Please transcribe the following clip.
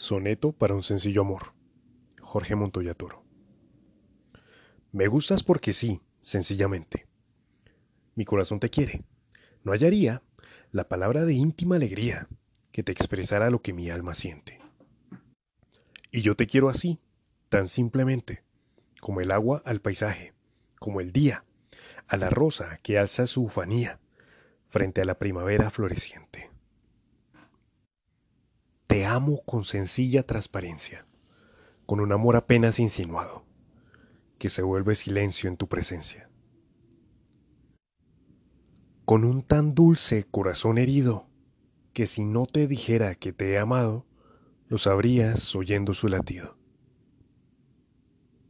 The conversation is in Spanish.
Soneto para un sencillo amor. Jorge Montoya Toro. Me gustas porque sí, sencillamente. Mi corazón te quiere. No hallaría la palabra de íntima alegría que te expresara lo que mi alma siente. Y yo te quiero así, tan simplemente, como el agua al paisaje, como el día, a la rosa que alza su ufanía frente a la primavera floreciente. Te amo con sencilla transparencia, con un amor apenas insinuado, que se vuelve silencio en tu presencia. Con un tan dulce corazón herido, que si no te dijera que te he amado, lo sabrías oyendo su latido.